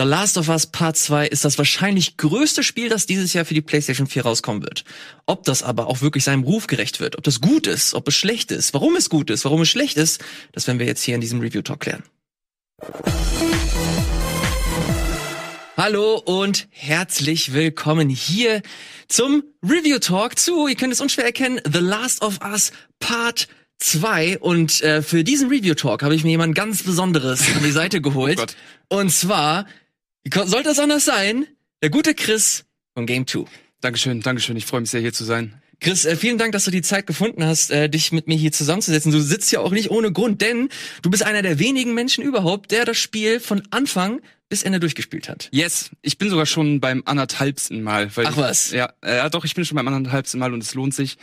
The Last of Us Part 2 ist das wahrscheinlich größte Spiel, das dieses Jahr für die PlayStation 4 rauskommen wird. Ob das aber auch wirklich seinem Ruf gerecht wird, ob das gut ist, ob es schlecht ist, warum es gut ist, warum es schlecht ist, das werden wir jetzt hier in diesem Review Talk klären. Hallo und herzlich willkommen hier zum Review Talk zu, ihr könnt es unschwer erkennen, The Last of Us Part 2 und äh, für diesen Review Talk habe ich mir jemand ganz Besonderes an die Seite geholt. Oh und zwar, sollte das anders sein? Der gute Chris von Game 2. Dankeschön, Dankeschön. Ich freue mich sehr, hier zu sein. Chris, äh, vielen Dank, dass du die Zeit gefunden hast, äh, dich mit mir hier zusammenzusetzen. Du sitzt ja auch nicht ohne Grund, denn du bist einer der wenigen Menschen überhaupt, der das Spiel von Anfang bis Ende durchgespielt hat. Yes, ich bin sogar schon beim anderthalbsten Mal. Ach ich, was? Ja, äh, ja, doch, ich bin schon beim anderthalbsten Mal und es lohnt sich.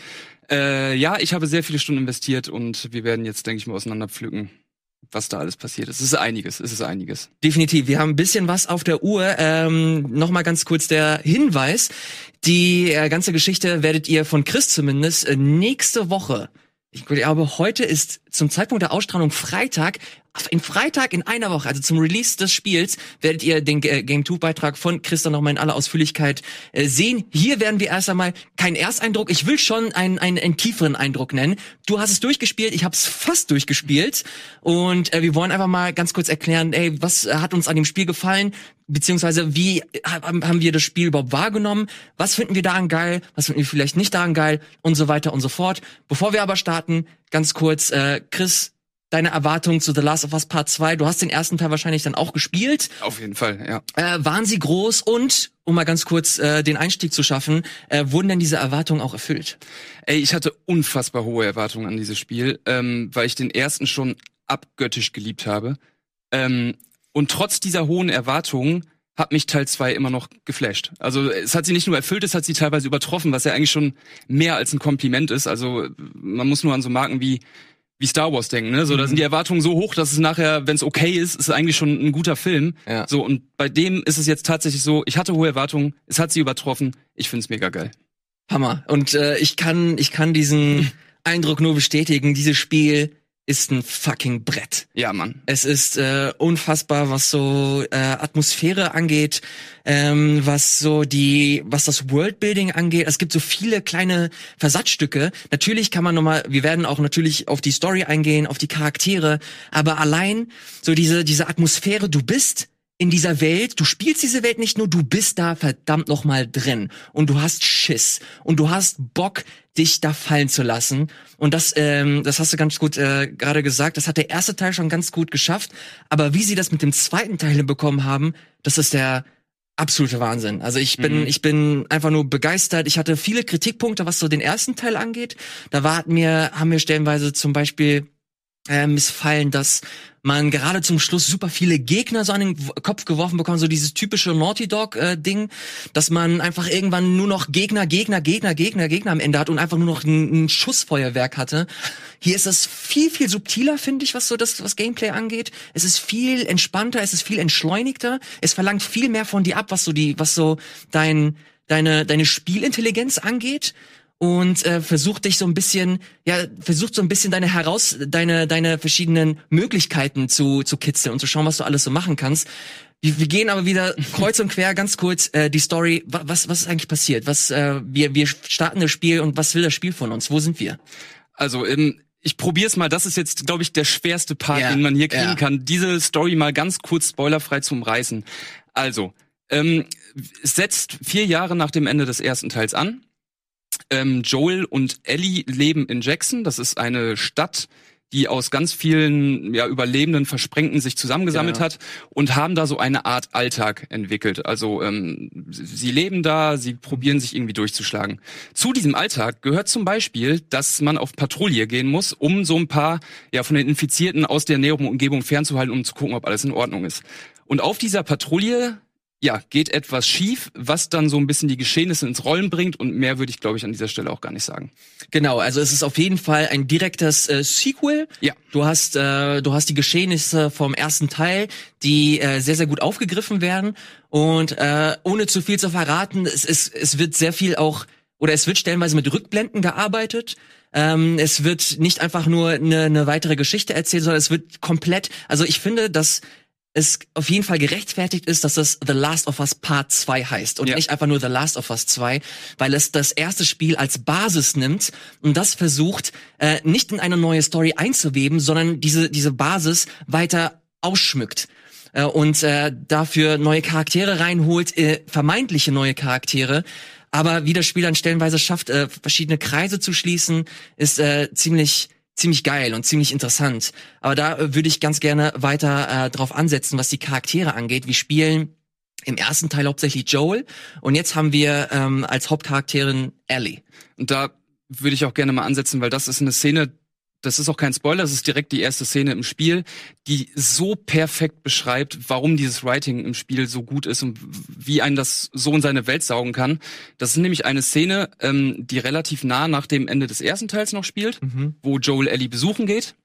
Äh, ja, ich habe sehr viele Stunden investiert und wir werden jetzt, denke ich mal, auseinanderpflücken, was da alles passiert ist. Es ist einiges, es ist einiges. Definitiv. Wir haben ein bisschen was auf der Uhr. Ähm, Nochmal ganz kurz der Hinweis. Die äh, ganze Geschichte werdet ihr von Chris zumindest äh, nächste Woche. Ich glaube, heute ist zum Zeitpunkt der Ausstrahlung Freitag. In Freitag in einer Woche, also zum Release des Spiels, werdet ihr den äh, Game 2 Beitrag von Chris dann nochmal in aller Ausführlichkeit äh, sehen. Hier werden wir erst einmal keinen Ersteindruck. Ich will schon einen, einen, einen tieferen Eindruck nennen. Du hast es durchgespielt, ich habe es fast durchgespielt. Und äh, wir wollen einfach mal ganz kurz erklären, ey, was hat uns an dem Spiel gefallen? Beziehungsweise wie haben haben wir das Spiel überhaupt wahrgenommen? Was finden wir daran geil? Was finden wir vielleicht nicht daran geil? Und so weiter und so fort. Bevor wir aber starten, ganz kurz, äh, Chris, deine Erwartungen zu The Last of Us Part 2. Du hast den ersten Teil wahrscheinlich dann auch gespielt. Auf jeden Fall, ja. Äh, waren sie groß und, um mal ganz kurz äh, den Einstieg zu schaffen, äh, wurden denn diese Erwartungen auch erfüllt? Ey, ich hatte unfassbar hohe Erwartungen an dieses Spiel, ähm, weil ich den ersten schon abgöttisch geliebt habe. Ähm, und trotz dieser hohen Erwartungen hat mich Teil 2 immer noch geflasht. Also es hat sie nicht nur erfüllt, es hat sie teilweise übertroffen, was ja eigentlich schon mehr als ein Kompliment ist. Also man muss nur an so Marken wie wie Star Wars denken, ne? So, da sind die Erwartungen so hoch, dass es nachher, wenn es okay ist, ist es eigentlich schon ein guter Film. Ja. So und bei dem ist es jetzt tatsächlich so, ich hatte hohe Erwartungen, es hat sie übertroffen. Ich find's mega geil. Hammer. Und äh, ich kann, ich kann diesen Eindruck nur bestätigen. Dieses Spiel ist ein fucking Brett. Ja, Mann. Es ist äh, unfassbar, was so äh, Atmosphäre angeht, ähm, was so die, was das Worldbuilding angeht. Es gibt so viele kleine Versatzstücke. Natürlich kann man nochmal, wir werden auch natürlich auf die Story eingehen, auf die Charaktere, aber allein so diese diese Atmosphäre, du bist in dieser Welt, du spielst diese Welt nicht nur, du bist da verdammt noch mal drin und du hast Schiss und du hast Bock, dich da fallen zu lassen. Und das, ähm, das hast du ganz gut äh, gerade gesagt. Das hat der erste Teil schon ganz gut geschafft. Aber wie sie das mit dem zweiten Teil hinbekommen haben, das ist der absolute Wahnsinn. Also ich bin, Mhm. ich bin einfach nur begeistert. Ich hatte viele Kritikpunkte, was so den ersten Teil angeht. Da war mir, haben mir stellenweise zum Beispiel äh, missfallen, dass man gerade zum Schluss super viele Gegner so an den Kopf geworfen bekommt, so dieses typische Naughty Dog äh, Ding, dass man einfach irgendwann nur noch Gegner, Gegner, Gegner, Gegner, Gegner am Ende hat und einfach nur noch ein, ein Schussfeuerwerk hatte. Hier ist es viel, viel subtiler, finde ich, was so das was Gameplay angeht. Es ist viel entspannter, es ist viel entschleunigter, es verlangt viel mehr von dir ab, was so die, was so dein deine deine Spielintelligenz angeht und äh, versucht dich so ein bisschen, ja, versucht so ein bisschen deine heraus, deine, deine verschiedenen Möglichkeiten zu, zu kitzeln und zu schauen, was du alles so machen kannst. Wir, wir gehen aber wieder kreuz und quer, ganz kurz, äh, die Story, wa- was, was ist eigentlich passiert? Was, äh, wir, wir starten das Spiel und was will das Spiel von uns? Wo sind wir? Also, ähm, ich probier's mal. Das ist jetzt, glaube ich, der schwerste Part, Ja, den man hier kriegen ja. kann. Diese Story mal ganz kurz spoilerfrei zum Reißen. Also, ähm, es setzt vier Jahre nach dem Ende des ersten Teils an. Ähm, Joel und Ellie leben in Jackson. Das ist eine Stadt, die aus ganz vielen ja, Überlebenden, Versprengten sich zusammengesammelt Genau. hat und haben da so eine Art Alltag entwickelt. Also ähm, sie leben da, sie probieren sich irgendwie durchzuschlagen. Zu diesem Alltag gehört zum Beispiel, dass man auf Patrouille gehen muss, um so ein paar ja von den Infizierten aus der näheren Umgebung fernzuhalten, um zu gucken, ob alles in Ordnung ist. Und auf dieser Patrouille ja, geht etwas schief, was dann so ein bisschen die Geschehnisse ins Rollen bringt und mehr würde ich, glaube ich, an dieser Stelle auch gar nicht sagen. Genau, also es ist auf jeden Fall ein direktes äh, Sequel. Ja. Du hast, äh, du hast die Geschehnisse vom ersten Teil, die äh, sehr, sehr gut aufgegriffen werden. Und äh, ohne zu viel zu verraten, es, es, es wird sehr viel auch, oder es wird stellenweise mit Rückblenden gearbeitet. Ähm, es wird nicht einfach nur eine, eine weitere Geschichte erzählt, sondern es wird komplett, also ich finde, dass es auf jeden Fall gerechtfertigt ist, dass es The Last of Us Part 2 heißt und Ja. nicht einfach nur The Last of Us 2, weil es das erste Spiel als Basis nimmt und das versucht, äh, nicht in eine neue Story einzuweben, sondern diese, diese Basis weiter ausschmückt äh, und äh, dafür neue Charaktere reinholt, äh, vermeintliche neue Charaktere. Aber wie das Spiel dann stellenweise schafft, äh, verschiedene Kreise zu schließen, ist äh, ziemlich ziemlich geil und ziemlich interessant. Aber da äh, würde ich ganz gerne weiter äh, drauf ansetzen, was die Charaktere angeht. Wir spielen im ersten Teil hauptsächlich Joel und jetzt haben wir ähm, als Hauptcharakterin Ellie. Und da würde ich auch gerne mal ansetzen, weil das ist eine Szene, das ist auch kein Spoiler, das ist direkt die erste Szene im Spiel, die so perfekt beschreibt, warum dieses Writing im Spiel so gut ist und wie einen das so in seine Welt saugen kann. Das ist nämlich eine Szene, ähm, die relativ nah nach dem Ende des ersten Teils noch spielt, wo Joel Ellie besuchen geht.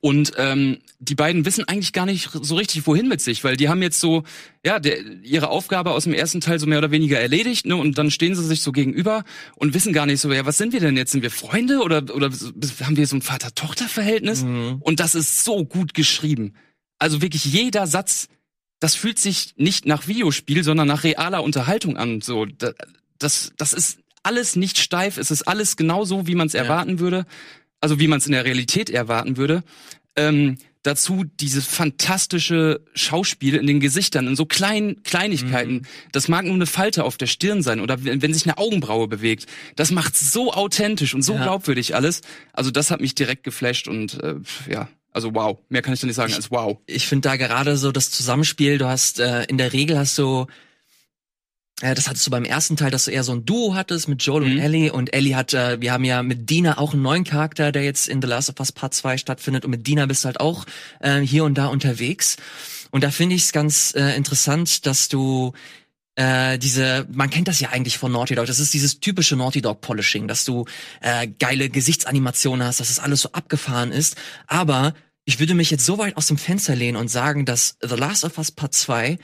Und ähm, die beiden wissen eigentlich gar nicht so richtig, wohin mit sich, weil die haben jetzt so, ja, der, ihre Aufgabe aus dem ersten Teil so mehr oder weniger erledigt, ne? Und dann stehen sie sich so gegenüber und wissen gar nicht so, ja, was sind wir denn jetzt? Sind wir Freunde oder oder haben wir so ein Vater-Tochter-Verhältnis? Und das ist so gut geschrieben. Also wirklich jeder Satz, das fühlt sich nicht nach Videospiel, sondern nach realer Unterhaltung an. So, da- das, das ist alles nicht steif, es ist alles genau so, wie man es erwarten würde also wie man es in der Realität erwarten würde. Ähm, dazu dieses fantastische Schauspiel in den Gesichtern, in so kleinen Kleinigkeiten. Das mag nur eine Falte auf der Stirn sein oder wenn, wenn sich eine Augenbraue bewegt. Das macht so authentisch und so Ja. glaubwürdig alles. Also das hat mich direkt geflasht und äh, ja, also wow. Mehr kann ich da nicht sagen als wow. ich finde da gerade so das Zusammenspiel, du hast äh, in der Regel hast du das hattest du beim ersten Teil, dass du eher so ein Duo hattest mit Joel und Mhm. Ellie. Und Ellie hat, äh, wir haben ja mit Dina auch einen neuen Charakter, der jetzt in The Last of Us Part 2 stattfindet. Und mit Dina bist du halt auch äh, hier und da unterwegs. Und da finde ich es ganz äh, interessant, dass du äh, diese, man kennt das ja eigentlich von Naughty Dog, das ist dieses typische Naughty Dog Polishing, dass du äh, geile Gesichtsanimationen hast, dass es alles so abgefahren ist, aber ich würde mich jetzt so weit aus dem Fenster lehnen und sagen, dass The Last of Us Part 2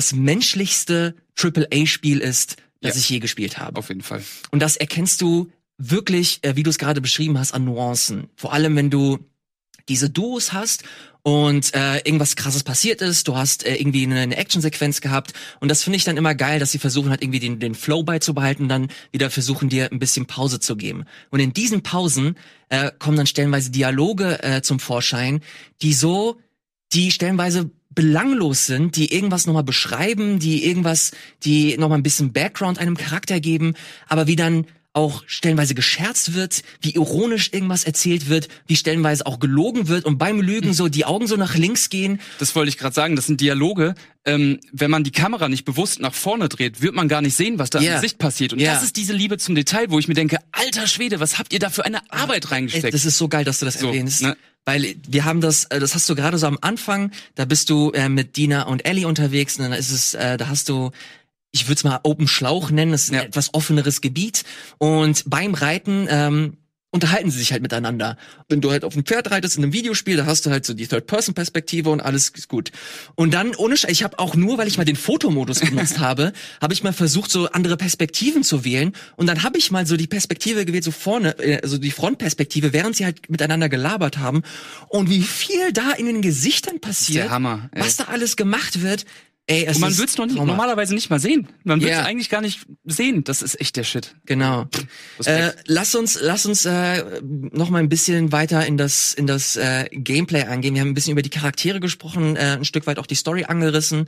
das menschlichste AAA-Spiel ist, das Ja. ich je gespielt habe. Auf jeden Fall. Und das erkennst du wirklich, äh, wie du es gerade beschrieben hast, an Nuancen. Vor allem, wenn du diese Duos hast und äh, irgendwas krasses passiert ist, du hast äh, irgendwie eine, eine Actionsequenz gehabt und das finde ich dann immer geil, dass sie versuchen halt irgendwie den, den Flow beizubehalten, dann wieder versuchen dir ein bisschen Pause zu geben. Und in diesen Pausen äh, kommen dann stellenweise Dialoge äh, zum Vorschein, die so, die stellenweise belanglos sind, die irgendwas nochmal beschreiben, die irgendwas, die nochmal ein bisschen Background einem Charakter geben, aber wie dann auch stellenweise gescherzt wird, wie ironisch irgendwas erzählt wird, wie stellenweise auch gelogen wird und beim Lügen so die Augen so nach links gehen. Das wollte ich gerade sagen, das sind Dialoge. Ähm, wenn man die Kamera nicht bewusst nach vorne dreht, wird man gar nicht sehen, was da Ja. im Gesicht passiert. Und Ja. das ist diese Liebe zum Detail, wo ich mir denke, alter Schwede, was habt ihr da für eine Arbeit reingesteckt? Das ist so geil, dass du das So, erwähnst. ne? Weil wir haben das, äh, das hast du gerade so am Anfang, da bist du äh, mit Dina und Ellie unterwegs und dann ist es, äh, da hast du, ich würde es mal Open Schlauch nennen, das ist Ja. ein etwas offeneres Gebiet. Und beim Reiten ähm, unterhalten sie sich halt miteinander. Wenn du halt auf dem Pferd reitest in einem Videospiel, da hast du halt so die Third-Person-Perspektive und alles ist gut. Und dann, ohne Sch ich habe auch nur, weil ich mal den Fotomodus genutzt habe, habe ich mal versucht, so andere Perspektiven zu wählen. Und dann habe ich mal so die Perspektive gewählt, so vorne, also die Frontperspektive, während sie halt miteinander gelabert haben. Und wie viel da in den Gesichtern passiert, Hammer, was da alles gemacht wird. Ey, es Und man es noch normalerweise nicht mal sehen. Man es Ja. eigentlich gar nicht sehen. Das ist echt der Shit. Genau. Äh, lass uns, lass uns äh, noch mal ein bisschen weiter in das in das äh, Gameplay eingehen. Wir haben ein bisschen über die Charaktere gesprochen, äh, ein Stück weit auch die Story angerissen.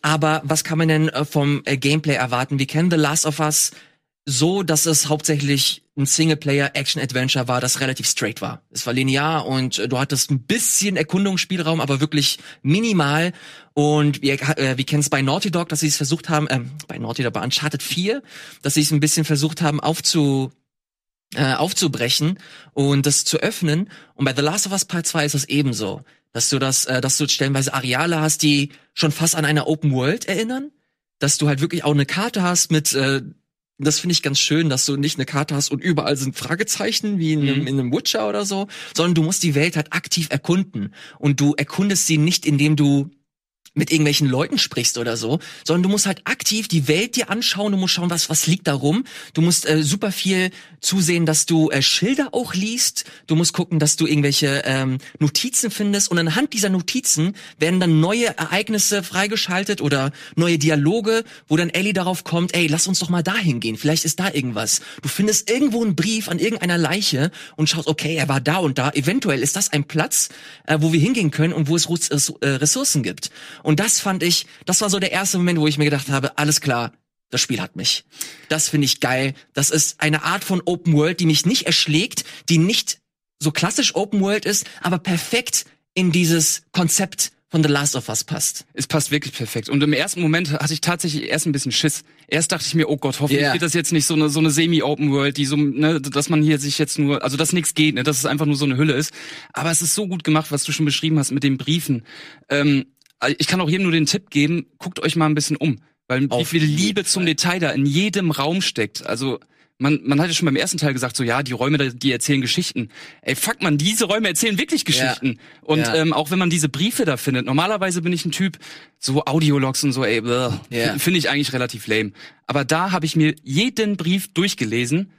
Aber was kann man denn äh, vom äh, Gameplay erwarten? Wir kennen The Last of Us so, dass es hauptsächlich ein Singleplayer-Action-Adventure war, das relativ straight war. Es war linear und äh, du hattest ein bisschen Erkundungsspielraum, aber wirklich minimal. Und wir, äh, wir kennen es bei Naughty Dog, dass sie es versucht haben, ähm, bei Naughty Dog, bei Uncharted 4, dass sie es ein bisschen versucht haben aufzu, äh, aufzubrechen und das zu öffnen. Und bei The Last of Us Part 2 ist das ebenso. Dass du das, äh, dass du stellenweise Areale hast, die schon fast an eine Open World erinnern. Dass du halt wirklich auch eine Karte hast mit, äh, das finde ich ganz schön, dass du nicht eine Karte hast und überall sind Fragezeichen wie in einem, Mhm. in einem Witcher oder so, sondern du musst die Welt halt aktiv erkunden. Und du erkundest sie nicht, indem du mit irgendwelchen Leuten sprichst oder so, sondern du musst halt aktiv die Welt dir anschauen, du musst schauen, was was liegt da rum. Du musst äh, super viel zusehen, dass du äh, Schilder auch liest. Du musst gucken, dass du irgendwelche ähm, Notizen findest und anhand dieser Notizen werden dann neue Ereignisse freigeschaltet oder neue Dialoge, wo dann Ellie darauf kommt, ey, lass uns doch mal dahin gehen, vielleicht ist da irgendwas. Du findest irgendwo einen Brief an irgendeiner Leiche und schaust, okay, er war da und da, eventuell ist das ein Platz, äh, wo wir hingehen können und wo es äh, Ressourcen gibt. Und das fand ich, das war so der erste Moment, wo ich mir gedacht habe, alles klar, das Spiel hat mich. Das finde ich geil. Das ist eine Art von Open World, die mich nicht erschlägt, die nicht so klassisch Open World ist, aber perfekt in dieses Konzept von The Last of Us passt. Es passt wirklich perfekt. Und im ersten Moment hatte ich tatsächlich erst ein bisschen Schiss. Erst dachte ich mir, oh Gott, hoffentlich yeah. wird das jetzt nicht so eine, so eine Semi-Open World, die so, ne, dass man hier sich jetzt nur, also dass nichts geht, ne, dass es einfach nur so eine Hülle ist. Aber es ist so gut gemacht, was du schon beschrieben hast mit den Briefen. Ähm, ich kann auch jedem nur den Tipp geben, guckt euch mal ein bisschen um. Weil Auf wie viel Liebe zum Detail da in jedem Raum steckt. Also man, man hat ja schon beim ersten Teil gesagt, so ja, die Räume, die erzählen Geschichten. Ey, fuck man, diese Räume erzählen wirklich Geschichten. Ja. Und ja. Ähm, auch wenn man diese Briefe da findet, normalerweise bin ich ein Typ, so Audiologs und so, ey, ja. finde ich eigentlich relativ lame. Aber da habe ich mir jeden Brief durchgelesen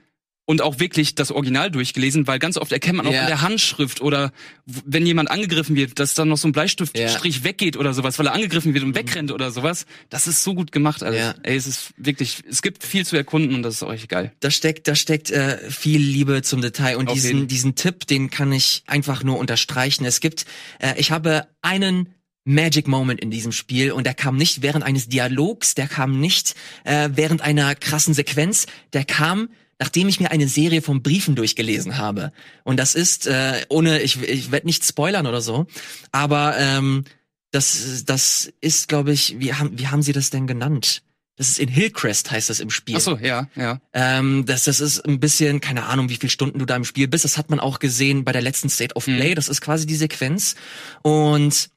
und auch wirklich das Original durchgelesen, weil ganz oft erkennt man auch ja. in der Handschrift oder wenn jemand angegriffen wird, dass dann noch so ein Bleistiftstrich ja. weggeht oder sowas, weil er angegriffen wird und mhm. wegrennt oder sowas. Das ist so gut gemacht alles. Ja. Ey, es ist wirklich, es gibt viel zu erkunden und das ist auch echt geil. Da steckt, da steckt äh, viel Liebe zum Detail und Auf diesen, jeden. diesen Tipp, den kann ich einfach nur unterstreichen. Es gibt, äh, ich habe einen Magic Moment in diesem Spiel und der kam nicht während eines Dialogs, der kam nicht äh, während einer krassen Sequenz, der kam nachdem ich mir eine Serie von Briefen durchgelesen habe. Und das ist, äh, ohne, ich, ich werde nicht spoilern oder so, aber ähm, das, das ist, glaube ich, wie haben, wie haben sie das denn genannt? Das ist in Hillcrest, heißt das im Spiel. Ach so, ja, ja. Ähm, das, das ist ein bisschen, keine Ahnung, wie viele Stunden du da im Spiel bist. Das hat man auch gesehen bei der letzten State of Play. Mhm. Das ist quasi die Sequenz. Und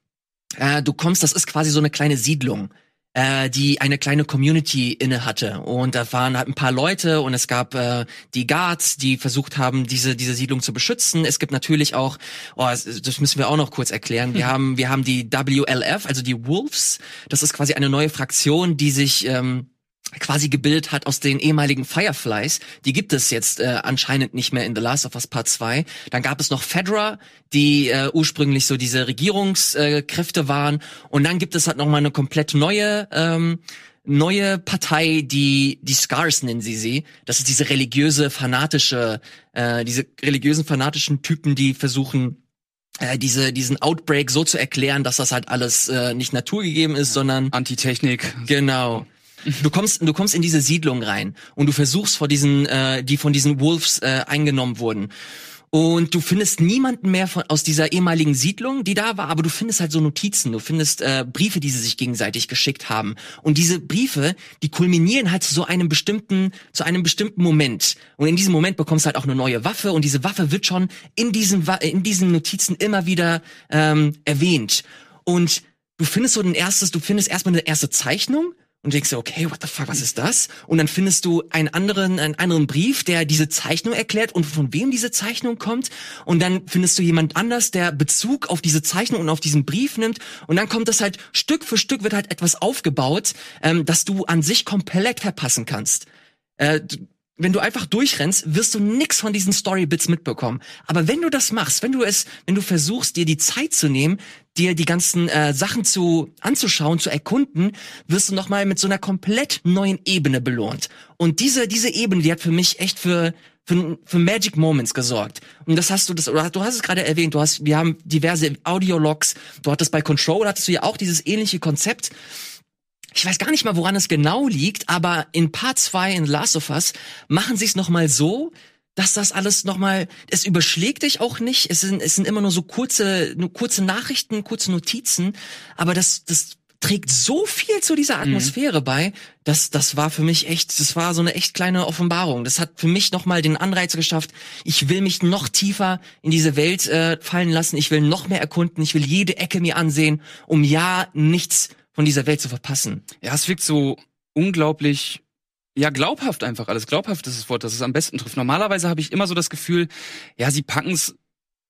äh, du kommst, das ist quasi so eine kleine Siedlung äh, die eine kleine Community inne hatte und da waren halt ein paar Leute und es gab äh, die Guards, die versucht haben, diese diese Siedlung zu beschützen. Es gibt natürlich auch, oh, das müssen wir auch noch kurz erklären. Wir hm. haben wir haben die WLF, also die Wolves. Das ist quasi eine neue Fraktion, die sich ähm, quasi gebildet hat aus den ehemaligen Fireflies. Die gibt es jetzt äh, anscheinend nicht mehr in The Last of Us Part 2. Dann gab es noch Fedra, die äh, ursprünglich so diese Regierungskräfte waren. Und dann gibt es halt nochmal eine komplett neue ähm, neue Partei, die die Scars nennen sie sie. Das ist diese religiöse fanatische, äh, diese religiösen fanatischen Typen, die versuchen äh, diese diesen Outbreak so zu erklären, dass das halt alles äh, nicht naturgegeben ist, sondern Antitechnik. Genau. Du kommst, du kommst in diese Siedlung rein und du versuchst vor diesen, äh, die von diesen Wolves äh, eingenommen wurden. Und du findest niemanden mehr von, aus dieser ehemaligen Siedlung, die da war, aber du findest halt so Notizen, du findest äh, Briefe, die sie sich gegenseitig geschickt haben. Und diese Briefe, die kulminieren halt zu so einem bestimmten, zu einem bestimmten Moment. Und in diesem Moment bekommst du halt auch eine neue Waffe und diese Waffe wird schon in diesen, in diesen Notizen immer wieder ähm, erwähnt. Und du findest so ein erstes, du findest erstmal eine erste Zeichnung und denkst dir, okay, what the fuck, was ist das? Und dann findest du einen anderen, einen anderen Brief, der diese Zeichnung erklärt und von wem diese Zeichnung kommt. Und dann findest du jemand anders, der Bezug auf diese Zeichnung und auf diesen Brief nimmt. Und dann kommt das halt Stück für Stück wird halt etwas aufgebaut, ähm, dass du an sich komplett verpassen kannst. Äh, wenn du einfach durchrennst, wirst du nix von diesen Storybits mitbekommen. Aber wenn du das machst, wenn du es, wenn du versuchst, dir die Zeit zu nehmen, dir die ganzen äh, Sachen zu anzuschauen, zu erkunden, wirst du noch mal mit so einer komplett neuen Ebene belohnt. Und diese diese Ebene, die hat für mich echt für für, für Magic Moments gesorgt. Und das hast du das oder du hast es gerade erwähnt, du hast wir haben diverse Audiologs, du hattest bei Control hattest du ja auch dieses ähnliche Konzept ich weiß gar nicht mal, woran es genau liegt, aber in Part 2 in Last of Us machen sie es nochmal so, dass das alles nochmal, es überschlägt dich auch nicht. Es sind, es sind immer nur so kurze, nur kurze Nachrichten, kurze Notizen, aber das, das trägt so viel zu dieser mhm. Atmosphäre mhm. bei, dass das war für mich echt, das war so eine echt kleine Offenbarung. Das hat für mich nochmal den Anreiz geschafft, ich will mich noch tiefer in diese Welt äh, fallen lassen, ich will noch mehr erkunden, ich will jede Ecke mir ansehen, um ja nichts von dieser Welt zu verpassen. Ja, es wirkt so unglaublich ja, glaubhaft einfach alles. Glaubhaft ist das Wort, das es am besten trifft. Normalerweise habe ich immer so das Gefühl, ja, sie packen es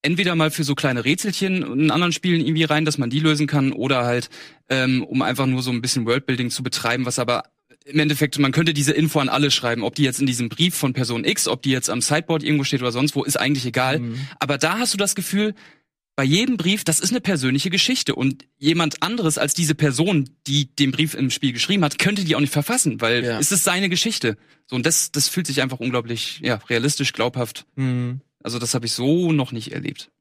entweder mal für so kleine Rätselchen in anderen Spielen irgendwie rein, dass man die lösen kann, oder halt, ähm, um einfach nur so ein bisschen Worldbuilding zu betreiben, was aber im Endeffekt, man könnte diese Info an alle schreiben, ob die jetzt in diesem Brief von Person X, ob die jetzt am Sideboard irgendwo steht oder sonst wo, ist eigentlich egal. Mhm. Aber da hast du das Gefühl, bei jedem Brief, das ist eine persönliche Geschichte und jemand anderes als diese Person, die den Brief im Spiel geschrieben hat, könnte die auch nicht verfassen, weil ja. es ist seine Geschichte. So und das, das fühlt sich einfach unglaublich, ja, realistisch, glaubhaft. Mhm. Also das habe ich so noch nicht erlebt.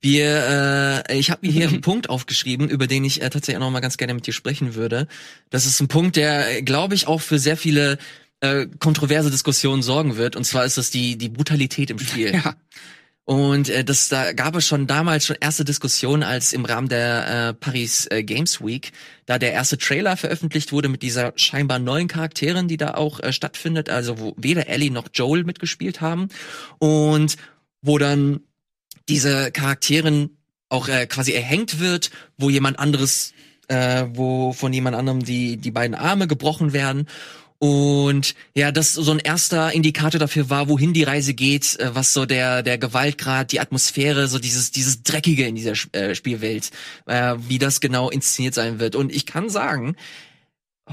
Wir, äh, ich habe mir hier einen Punkt aufgeschrieben, über den ich äh, tatsächlich auch noch mal ganz gerne mit dir sprechen würde. Das ist ein Punkt, der, glaube ich, auch für sehr viele äh, kontroverse Diskussionen sorgen wird. Und zwar ist das die die Brutalität im Spiel. Ja. Und äh, das da gab es schon damals schon erste Diskussionen, als im Rahmen der äh, Paris äh, Games Week da der erste Trailer veröffentlicht wurde mit dieser scheinbar neuen Charakterin, die da auch äh, stattfindet, also wo weder Ellie noch Joel mitgespielt haben. Und wo dann diese Charakterin auch äh, quasi erhängt wird, wo jemand anderes, äh, wo von jemand anderem die die beiden Arme gebrochen werden und ja, das so ein erster Indikator dafür war, wohin die Reise geht, äh, was so der der Gewaltgrad, die Atmosphäre, so dieses dieses dreckige in dieser äh, Spielwelt, äh, wie das genau inszeniert sein wird. Und ich kann sagen,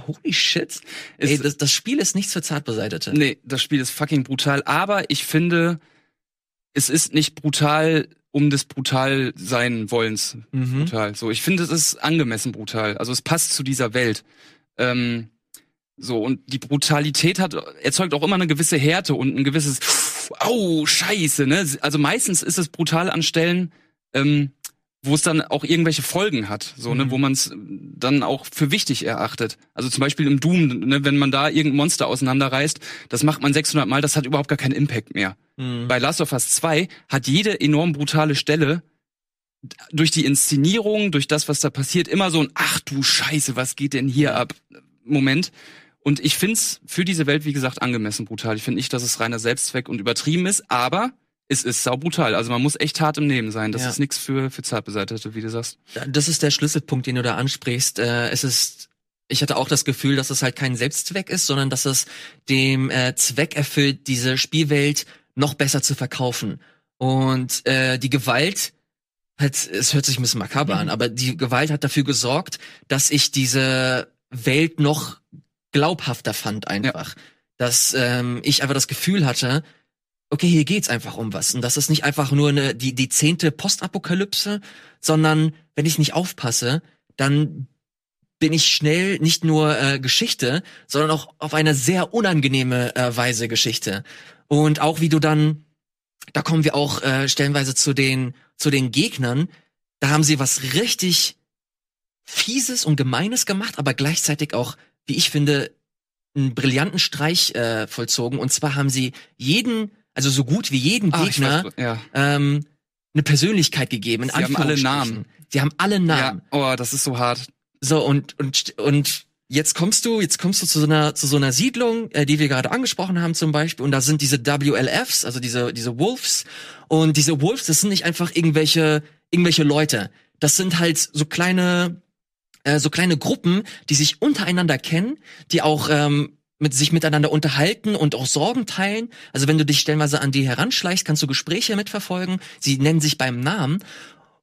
holy shit, ey, das, das Spiel ist nichts für Zartbeseitete. Nee, das Spiel ist fucking brutal, aber ich finde, es ist nicht brutal um des brutal sein Wollens mhm. brutal. So, ich finde, es ist angemessen brutal. Also es passt zu dieser Welt. Ähm, so, und die Brutalität hat, erzeugt auch immer eine gewisse Härte und ein gewisses, au, scheiße, ne? Also meistens ist es brutal an Stellen, ähm, wo es dann auch irgendwelche Folgen hat, so, ne, mhm. wo man es dann auch für wichtig erachtet. Also zum Beispiel im Doom, ne, wenn man da irgendein Monster auseinanderreißt, das macht man 600 Mal, das hat überhaupt gar keinen Impact mehr. Mhm. Bei Last of Us 2 hat jede enorm brutale Stelle durch die Inszenierung, durch das, was da passiert, immer so ein Ach du Scheiße, was geht denn hier ab? Moment. Und ich find's für diese Welt, wie gesagt, angemessen brutal. Ich finde nicht, dass es reiner Selbstzweck und übertrieben ist, aber es ist sau brutal. Also man muss echt hart im Nehmen sein. Das ja. ist nichts für, für Zartbeseitete, wie du sagst. Das ist der Schlüsselpunkt, den du da ansprichst. Äh, es ist ich hatte auch das Gefühl, dass es halt kein Selbstzweck ist, sondern dass es dem äh, Zweck erfüllt, diese Spielwelt noch besser zu verkaufen. Und äh, die Gewalt hat, es hört sich ein bisschen makaber mhm. an, aber die Gewalt hat dafür gesorgt, dass ich diese Welt noch glaubhafter fand einfach. Ja. Dass ähm, ich einfach das Gefühl hatte, okay, hier geht's einfach um was. Und das ist nicht einfach nur eine, die, die zehnte Postapokalypse, sondern wenn ich nicht aufpasse, dann bin ich schnell nicht nur äh, Geschichte, sondern auch auf eine sehr unangenehme äh, Weise Geschichte. Und auch wie du dann, da kommen wir auch äh, stellenweise zu den, zu den Gegnern, da haben sie was richtig Fieses und Gemeines gemacht, aber gleichzeitig auch wie ich finde, einen brillanten Streich äh, vollzogen. Und zwar haben sie jeden, also so gut wie jeden ah, Gegner, weiß, ja. ähm, eine Persönlichkeit gegeben. sie haben alle Namen. Sie haben alle Namen. Ja, oh, das ist so hart. So und und und jetzt kommst du, jetzt kommst du zu so einer zu so einer Siedlung, äh, die wir gerade angesprochen haben zum Beispiel, und da sind diese WLFs, also diese diese Wolves. Und diese Wolves, das sind nicht einfach irgendwelche irgendwelche Leute. Das sind halt so kleine äh, so kleine Gruppen, die sich untereinander kennen, die auch ähm, mit sich miteinander unterhalten und auch Sorgen teilen. Also wenn du dich stellenweise an die heranschleichst, kannst du Gespräche mitverfolgen. Sie nennen sich beim Namen.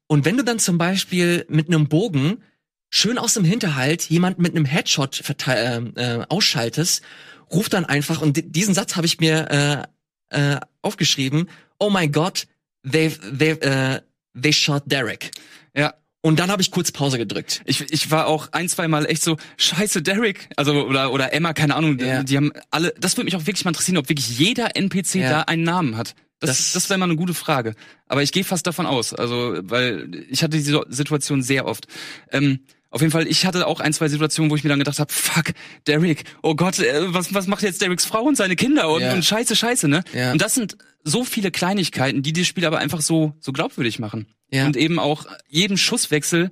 Und wenn du dann zum Beispiel mit einem Bogen schön aus dem Hinterhalt jemand mit einem Headshot äh, äh, ausschaltest, ruft dann einfach, und diesen Satz habe ich mir äh, äh, aufgeschrieben, oh mein Gott, they, they, uh, they shot Derek. Ja, und dann habe ich kurz Pause gedrückt. Ich, ich war auch ein, zwei Mal echt so, scheiße, Derek, also oder oder Emma, keine Ahnung, ja. die, die, haben alle, das würde mich auch wirklich mal interessieren, ob wirklich jeder NPC ja. da einen Namen hat. Das, das, das wäre mal eine gute Frage. Aber ich gehe fast davon aus, also weil ich hatte diese Situation sehr oft. Ähm, auf jeden Fall, ich hatte auch ein, zwei Situationen, wo ich mir dann gedacht habe, fuck, Derek, oh Gott, äh, was, was macht jetzt Dereks Frau und seine Kinder und, ja. und scheiße, scheiße, ne? Ja. Und das sind so viele Kleinigkeiten, die das Spiel aber einfach so, so glaubwürdig machen. Ja. Und eben auch jedem Schusswechsel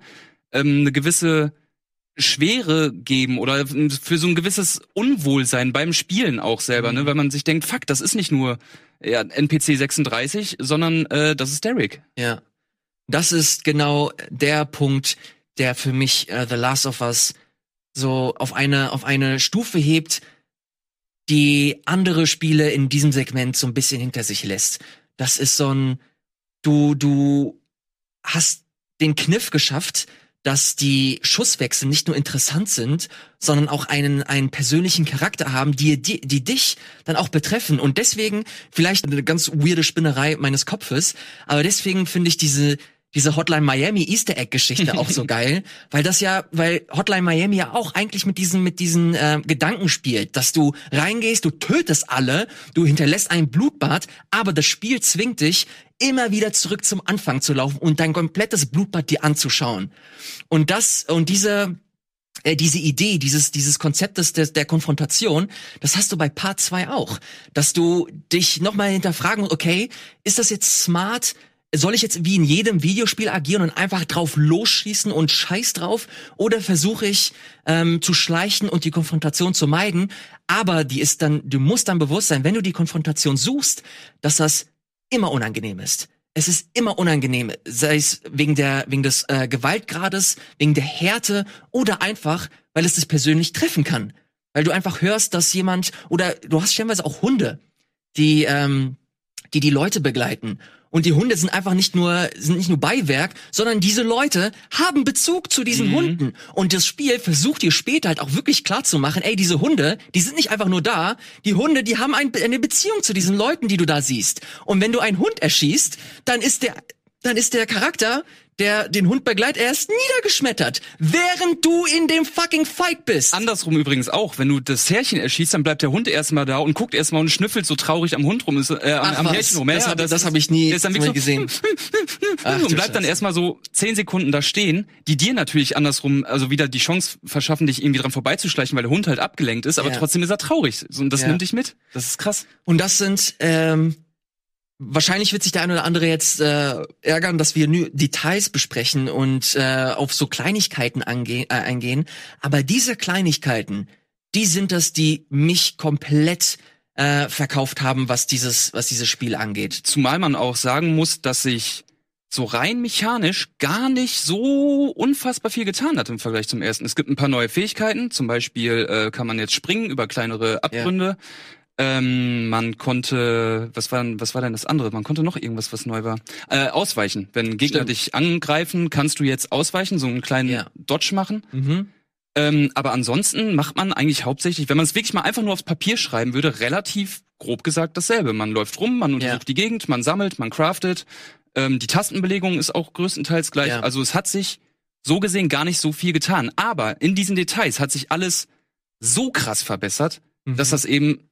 ähm, eine gewisse Schwere geben oder für so ein gewisses Unwohlsein beim Spielen auch selber, ne? mhm. ne? Weil man sich denkt, fuck, das ist nicht nur ja, NPC 36, sondern äh, das ist Derek. Ja. Das ist genau der Punkt, der für mich äh, The Last of Us so auf eine auf eine Stufe hebt, die andere Spiele in diesem Segment so ein bisschen hinter sich lässt. Das ist so ein du, du hast den Kniff geschafft, dass die Schusswechsel nicht nur interessant sind, sondern auch einen, einen persönlichen Charakter haben, die, die, die dich dann auch betreffen. Und deswegen, vielleicht eine ganz weirde Spinnerei meines Kopfes, aber deswegen finde ich diese, diese Hotline Miami Easter Egg Geschichte auch so geil, weil das ja, weil Hotline Miami ja auch eigentlich mit diesen mit diesen äh, Gedanken spielt, dass du reingehst, du tötest alle, du hinterlässt ein Blutbad, aber das Spiel zwingt dich immer wieder zurück zum Anfang zu laufen und dein komplettes Blutbad dir anzuschauen. Und das und diese äh, diese Idee, dieses, dieses Konzept des, des, der Konfrontation, das hast du bei Part 2 auch. Dass du dich nochmal hinterfragen, okay, ist das jetzt smart, soll ich jetzt wie in jedem Videospiel agieren und einfach drauf losschießen und scheiß drauf? Oder versuche ich ähm, zu schleichen und die Konfrontation zu meiden? Aber die ist dann, du musst dann bewusst sein, wenn du die Konfrontation suchst, dass das immer unangenehm ist. Es ist immer unangenehm, sei es wegen der wegen des äh, Gewaltgrades, wegen der Härte oder einfach, weil es dich persönlich treffen kann, weil du einfach hörst, dass jemand oder du hast stellenweise auch Hunde, die ähm, die die Leute begleiten und die Hunde sind einfach nicht nur, sind nicht nur Beiwerk, sondern diese Leute haben Bezug zu diesen mhm. Hunden. Und das Spiel versucht dir später halt auch wirklich klar zu machen, ey, diese Hunde, die sind nicht einfach nur da. Die Hunde, die haben ein, eine Beziehung zu diesen Leuten, die du da siehst. Und wenn du einen Hund erschießt, dann ist der, dann ist der Charakter der den Hund begleitet, er ist niedergeschmettert, während du in dem fucking Fight bist. Andersrum übrigens auch, wenn du das Härchen erschießt, dann bleibt der Hund erstmal da und guckt erstmal und schnüffelt so traurig am Hund rum, ist, äh, am, am Härchen rum. Das, ja, das, das habe ich nie, das nie gesehen. Ach, und bleibt dann erstmal so zehn Sekunden da stehen, die dir natürlich andersrum, also wieder die Chance verschaffen, dich irgendwie dran vorbeizuschleichen, weil der Hund halt abgelenkt ist, aber ja. trotzdem ist er traurig. Und das ja. nimmt dich mit. Das ist krass. Und das sind ähm, Wahrscheinlich wird sich der eine oder andere jetzt äh, ärgern, dass wir nur Details besprechen und äh, auf so Kleinigkeiten ange äh, eingehen. Aber diese Kleinigkeiten, die sind das, die mich komplett äh, verkauft haben, was dieses, was dieses Spiel angeht. Zumal man auch sagen muss, dass sich so rein mechanisch gar nicht so unfassbar viel getan hat im Vergleich zum ersten. Es gibt ein paar neue Fähigkeiten, zum Beispiel äh, kann man jetzt springen über kleinere Abgründe. Ähm, man konnte, was war, was war denn das andere? Man konnte noch irgendwas, was neu war. Äh, ausweichen. Wenn Gegner Stimmt. dich angreifen, kannst du jetzt ausweichen, so einen kleinen ja. Dodge machen. Mhm. Ähm, aber ansonsten macht man eigentlich hauptsächlich, wenn man es wirklich mal einfach nur aufs Papier schreiben würde, relativ grob gesagt dasselbe. Man läuft rum, man untersucht ja. die Gegend, man sammelt, man craftet. Ähm, die Tastenbelegung ist auch größtenteils gleich. Ja. Also es hat sich so gesehen gar nicht so viel getan. Aber in diesen Details hat sich alles so krass verbessert, mhm. dass das eben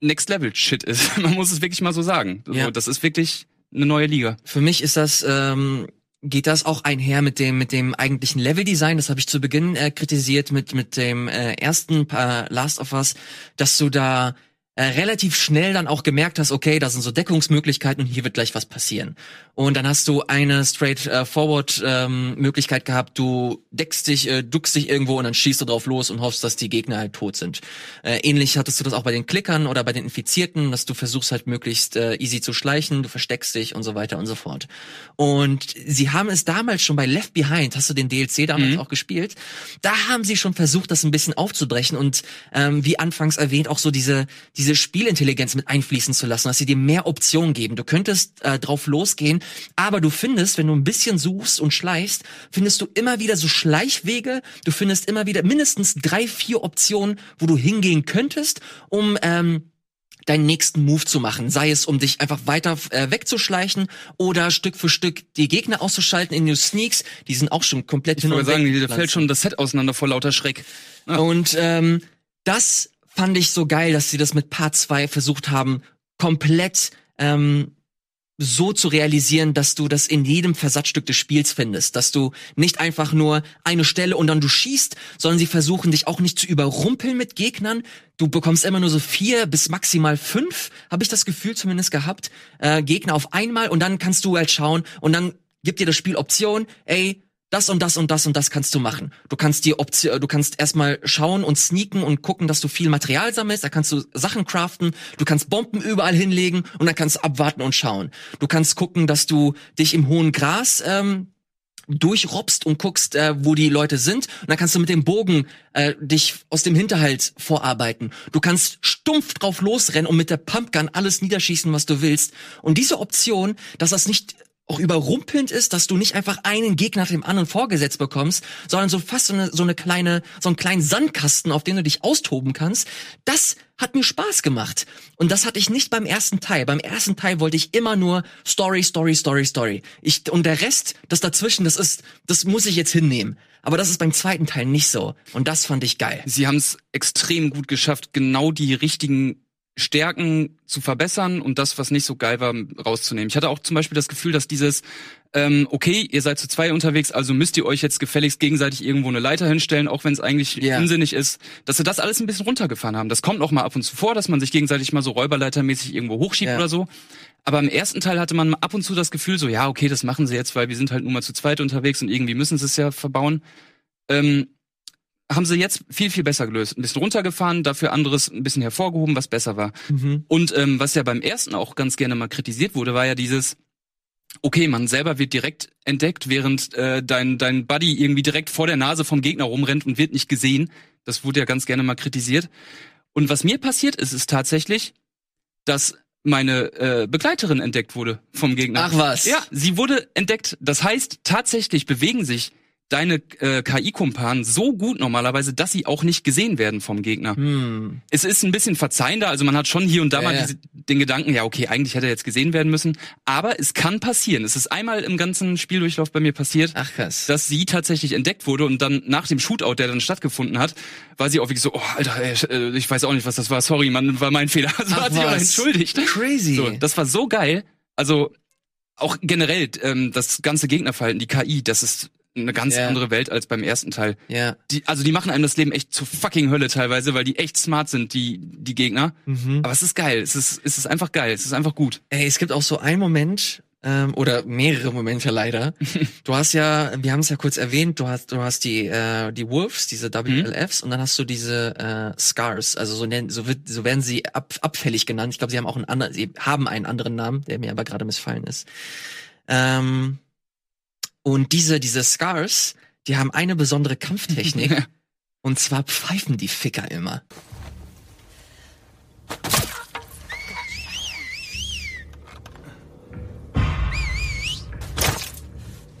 Next Level Shit ist. Man muss es wirklich mal so sagen. Ja. Also, das ist wirklich eine neue Liga. Für mich ist das ähm, geht das auch einher mit dem mit dem eigentlichen Leveldesign. Das habe ich zu Beginn äh, kritisiert mit mit dem äh, ersten äh, Last of Us, dass du da äh, relativ schnell dann auch gemerkt hast, okay, da sind so Deckungsmöglichkeiten und hier wird gleich was passieren. Und dann hast du eine straightforward äh, ähm, Möglichkeit gehabt, du deckst dich, äh, duckst dich irgendwo und dann schießt du drauf los und hoffst, dass die Gegner halt tot sind. Äh, ähnlich hattest du das auch bei den Klickern oder bei den Infizierten, dass du versuchst halt möglichst äh, easy zu schleichen, du versteckst dich und so weiter und so fort. Und sie haben es damals schon bei Left Behind, hast du den DLC damals mhm. auch gespielt, da haben sie schon versucht, das ein bisschen aufzubrechen und ähm, wie anfangs erwähnt, auch so diese, diese Spielintelligenz mit einfließen zu lassen, dass sie dir mehr Optionen geben. Du könntest äh, drauf losgehen aber du findest, wenn du ein bisschen suchst und schleichst, findest du immer wieder so Schleichwege. Du findest immer wieder mindestens drei, vier Optionen, wo du hingehen könntest, um ähm, deinen nächsten Move zu machen. Sei es, um dich einfach weiter äh, wegzuschleichen oder Stück für Stück die Gegner auszuschalten in den Sneaks. Die sind auch schon komplett ich hin und sagen, da fällt schon das Set auseinander vor lauter Schreck. Ah. Und ähm, das fand ich so geil, dass sie das mit Part 2 versucht haben, komplett ähm, so zu realisieren, dass du das in jedem Versatzstück des Spiels findest, dass du nicht einfach nur eine Stelle und dann du schießt, sondern sie versuchen dich auch nicht zu überrumpeln mit Gegnern. Du bekommst immer nur so vier bis maximal fünf, habe ich das Gefühl zumindest gehabt, äh, Gegner auf einmal und dann kannst du halt schauen und dann gibt dir das Spiel Option, ey, das und das und das und das kannst du machen. Du kannst die Option, du kannst erstmal schauen und sneaken und gucken, dass du viel Material sammelst. Da kannst du Sachen craften. Du kannst Bomben überall hinlegen und dann kannst du abwarten und schauen. Du kannst gucken, dass du dich im hohen Gras ähm, durchrobst und guckst, äh, wo die Leute sind. Und dann kannst du mit dem Bogen äh, dich aus dem Hinterhalt vorarbeiten. Du kannst stumpf drauf losrennen und mit der Pumpgun alles niederschießen, was du willst. Und diese Option, dass das nicht auch überrumpelnd ist, dass du nicht einfach einen Gegner nach dem anderen vorgesetzt bekommst, sondern so fast so eine, so eine kleine, so einen kleinen Sandkasten, auf den du dich austoben kannst. Das hat mir Spaß gemacht. Und das hatte ich nicht beim ersten Teil. Beim ersten Teil wollte ich immer nur Story, Story, Story, Story. Ich, und der Rest, das dazwischen, das ist, das muss ich jetzt hinnehmen. Aber das ist beim zweiten Teil nicht so. Und das fand ich geil. Sie haben es extrem gut geschafft, genau die richtigen Stärken zu verbessern und das, was nicht so geil war, rauszunehmen. Ich hatte auch zum Beispiel das Gefühl, dass dieses, ähm, okay, ihr seid zu zwei unterwegs, also müsst ihr euch jetzt gefälligst gegenseitig irgendwo eine Leiter hinstellen, auch wenn es eigentlich Ja. unsinnig ist, dass sie das alles ein bisschen runtergefahren haben. Das kommt auch mal ab und zu vor, dass man sich gegenseitig mal so räuberleitermäßig irgendwo hochschiebt Ja. oder so. Aber im ersten Teil hatte man ab und zu das Gefühl, so, ja, okay, das machen sie jetzt, weil wir sind halt nun mal zu zweit unterwegs und irgendwie müssen sie es ja verbauen. Ähm, haben sie jetzt viel, viel besser gelöst. Ein bisschen runtergefahren, dafür anderes ein bisschen hervorgehoben, was besser war. Und ähm, was ja beim ersten auch ganz gerne mal kritisiert wurde, war ja dieses, okay, man selber wird direkt entdeckt, während äh, dein, dein Buddy irgendwie direkt vor der Nase vom Gegner rumrennt und wird nicht gesehen. Das wurde ja ganz gerne mal kritisiert. Und was mir passiert ist, ist tatsächlich, dass meine äh, Begleiterin entdeckt wurde vom Gegner. Ach was. Ja, sie wurde entdeckt. Das heißt, tatsächlich bewegen sich deine äh, KI-Kumpanen so gut normalerweise, dass sie auch nicht gesehen werden vom Gegner. Hm. Es ist ein bisschen verzeihender, also man hat schon hier und da Ja, mal diese, den Gedanken, ja okay, eigentlich hätte er jetzt gesehen werden müssen, aber es kann passieren. Es ist einmal im ganzen Spieldurchlauf bei mir passiert, Ach krass. dass sie tatsächlich entdeckt wurde und dann nach dem Shootout, der dann stattgefunden hat, war sie auch wirklich so, oh Alter, ey, äh, ich weiß auch nicht, was das war, sorry, Mann, war mein Fehler. Also Ach, hat sich auch was. entschuldigt. Crazy. So, das war so geil. Also auch generell ähm, das ganze Gegnerverhalten, die KI, das ist eine ganz Ja. andere Welt als beim ersten Teil. ja. Die, also die machen einem das Leben echt zur fucking Hölle teilweise, weil die echt smart sind, die die Gegner. Mhm. Aber es ist geil. Es ist es ist einfach geil. Es ist einfach gut. Ey, es gibt auch so einen Moment, ähm, oder mehrere Momente leider. du hast ja, wir haben es ja kurz erwähnt, du hast, du hast die, äh, die Wolves, diese WLFs, und dann hast du diese äh, Scars, also so nennen, so wird, so werden sie ab, abfällig genannt. Ich glaube, sie haben auch einen anderen, sie haben einen anderen Namen, der mir aber gerade missfallen ist. Ähm, und diese, diese Scars, die haben eine besondere Kampftechnik. und zwar pfeifen die Ficker immer.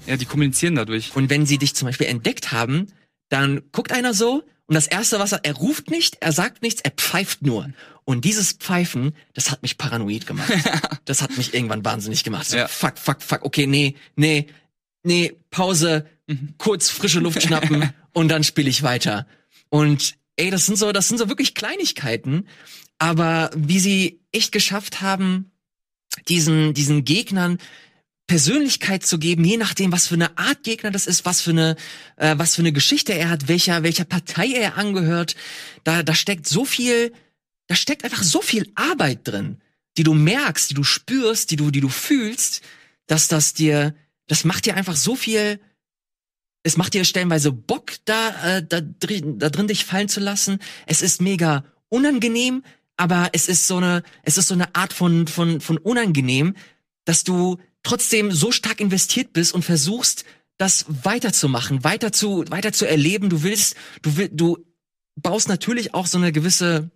Ja, die kommunizieren dadurch. Und wenn sie dich zum Beispiel entdeckt haben, dann guckt einer so und das erste, was er, er ruft nicht, er sagt nichts, er pfeift nur. Und dieses Pfeifen, das hat mich paranoid gemacht. das hat mich irgendwann wahnsinnig gemacht. So, Ja. Fuck, fuck, fuck, okay, nee, nee, nee, Pause, kurz frische Luft schnappen und dann spiele ich weiter. Und ey, das sind so, das sind so wirklich Kleinigkeiten, aber wie sie echt geschafft haben, diesen, diesen Gegnern Persönlichkeit zu geben, je nachdem, was für eine Art Gegner das ist, was für eine, äh, was für eine Geschichte er hat, welcher, welcher Partei er angehört. Da, da steckt so viel, da steckt einfach so viel Arbeit drin, die du merkst, die du spürst, die du, die du fühlst, dass das dir, das macht dir einfach so viel, es macht dir stellenweise Bock, da, äh, da, drin, da drin dich fallen zu lassen. Es ist mega unangenehm, aber es ist so eine, es ist so eine Art von, von, von unangenehm, dass du trotzdem so stark investiert bist und versuchst, das weiterzumachen, weiter zu, weiter zu erleben. Du willst, du will, du baust natürlich auch so eine gewisse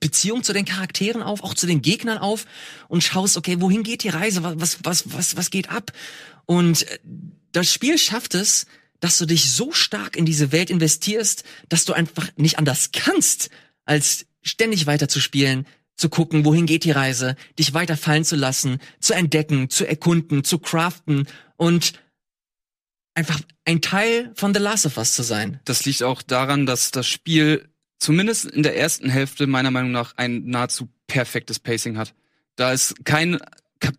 Beziehung zu den Charakteren auf, auch zu den Gegnern auf und schaust, okay, wohin geht die Reise? Was, was, was, was, geht ab? Und äh, das Spiel schafft es, dass du dich so stark in diese Welt investierst, dass du einfach nicht anders kannst, als ständig weiter zu spielen, zu gucken, wohin geht die Reise, dich weiter fallen zu lassen, zu entdecken, zu erkunden, zu craften und einfach ein Teil von The Last of Us zu sein. Das liegt auch daran, dass das Spiel zumindest in der ersten Hälfte meiner Meinung nach ein nahezu perfektes Pacing hat. Da ist kein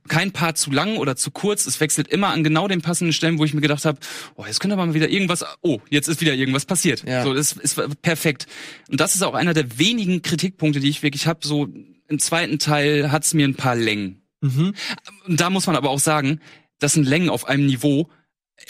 kein Part zu lang oder zu kurz. Es wechselt immer an genau den passenden Stellen, wo ich mir gedacht habe, oh, jetzt könnte aber mal wieder irgendwas, oh, jetzt ist wieder irgendwas passiert. Ja. So, das ist perfekt. Und das ist auch einer der wenigen Kritikpunkte, die ich wirklich habe. So im zweiten Teil hat's mir ein paar Längen. Mhm. Und da muss man aber auch sagen, das sind Längen auf einem Niveau.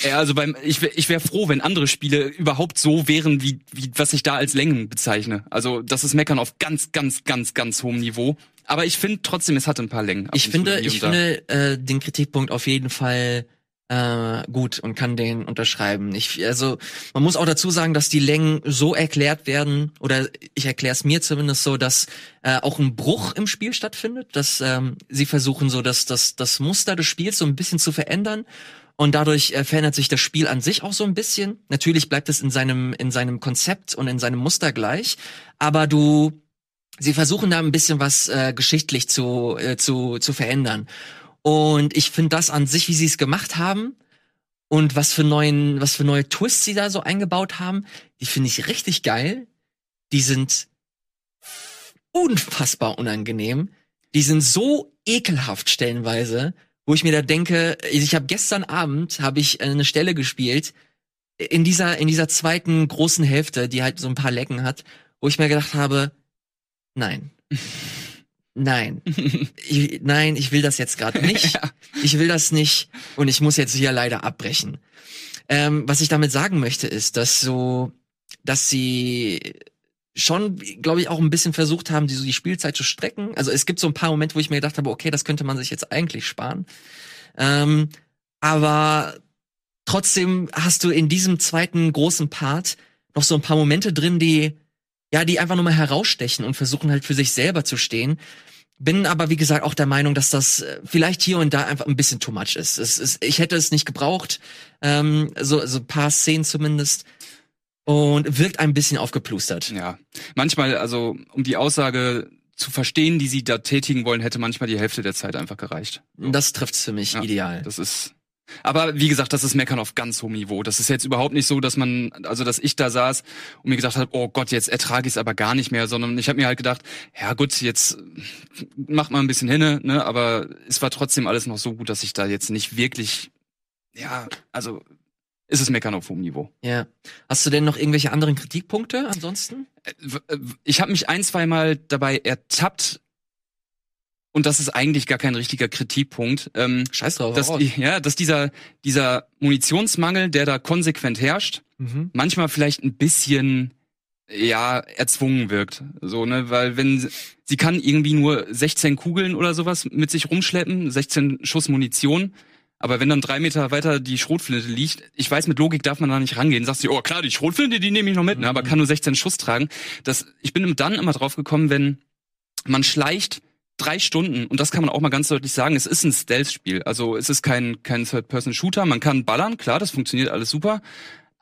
Äh, Also beim, ich wäre ich wär froh, wenn andere Spiele überhaupt so wären, wie, wie was ich da als Längen bezeichne. Also das ist Meckern auf ganz, ganz, ganz, ganz hohem Niveau. Aber ich finde trotzdem, es hat ein paar Längen. Ich finde, ich finde äh, den Kritikpunkt auf jeden Fall äh, gut und kann den unterschreiben. Ich, also man muss auch dazu sagen, dass die Längen so erklärt werden, oder ich erkläre es mir zumindest so, dass äh, auch ein Bruch im Spiel stattfindet, dass ähm, sie versuchen so, dass das, das Muster des Spiels so ein bisschen zu verändern. Und dadurch äh, verändert sich das Spiel an sich auch so ein bisschen. Natürlich bleibt es in seinem, in seinem Konzept und in seinem Muster gleich, aber du, sie versuchen da ein bisschen was äh, geschichtlich zu, äh, zu, zu verändern. Und ich finde das an sich, wie sie es gemacht haben und was für neuen, was für neue Twists sie da so eingebaut haben, die finde ich richtig geil. Die sind unfassbar unangenehm. Die sind so ekelhaft stellenweise, wo ich mir da denke, ich habe gestern Abend habe ich eine Stelle gespielt in dieser in dieser zweiten großen Hälfte, die halt so ein paar Lecken hat, wo ich mir gedacht habe, nein. Nein. ich, nein, ich will das jetzt gerade nicht. Ich will das nicht und ich muss jetzt hier leider abbrechen. Ähm, was ich damit sagen möchte, ist, dass so, dass sie schon, glaube ich, auch ein bisschen versucht haben, die, so die Spielzeit zu strecken. Also es gibt so ein paar Momente, wo ich mir gedacht habe, okay, das könnte man sich jetzt eigentlich sparen. Ähm, aber trotzdem hast du in diesem zweiten großen Part noch so ein paar Momente drin, die ja, die einfach nur mal herausstechen und versuchen halt für sich selber zu stehen. Bin aber, wie gesagt, auch der Meinung, dass das äh, vielleicht hier und da einfach ein bisschen too much ist. Es ist ich hätte es nicht gebraucht, ähm, so, so ein paar Szenen zumindest. Und wirkt ein bisschen aufgeplustert. Ja, manchmal, also um die Aussage zu verstehen, die sie da tätigen wollen, hätte manchmal die Hälfte der Zeit einfach gereicht. Das trifft's für mich ja, ideal. Das ist aber wie gesagt, das ist Meckern auf ganz hohem Niveau. Das ist jetzt überhaupt nicht so, dass man, also dass ich da saß und mir gedacht habe, oh Gott, jetzt ertrage ich es aber gar nicht mehr, sondern ich habe mir halt gedacht, ja gut, jetzt mach mal ein bisschen hinne, ne? Aber es war trotzdem alles noch so gut, dass ich da jetzt nicht wirklich, ja, also ist es Meckern auf hohem Niveau. Ja. Hast du denn noch irgendwelche anderen Kritikpunkte ansonsten? Äh, äh, ich habe mich ein, zwei Mal dabei ertappt, und das ist eigentlich gar kein richtiger Kritikpunkt. Ähm, Scheiß drauf. Dass, ja, dass dieser, dieser Munitionsmangel, der da konsequent herrscht, mhm. manchmal vielleicht ein bisschen ja erzwungen wirkt so ne weil wenn sie kann irgendwie nur 16 Kugeln oder sowas mit sich rumschleppen 16 Schuss Munition aber wenn dann drei Meter weiter die Schrotflinte liegt, ich weiß, mit Logik darf man da nicht rangehen. Sagst du, oh klar, die Schrotflinte, die nehme ich noch mit, ne, aber mhm. kann nur 16 Schuss tragen. Das, ich bin dann immer drauf gekommen, wenn man schleicht drei Stunden, und das kann man auch mal ganz deutlich sagen, es ist ein Stealth-Spiel. Also es ist kein, kein Third-Person-Shooter. Man kann ballern, klar, das funktioniert alles super.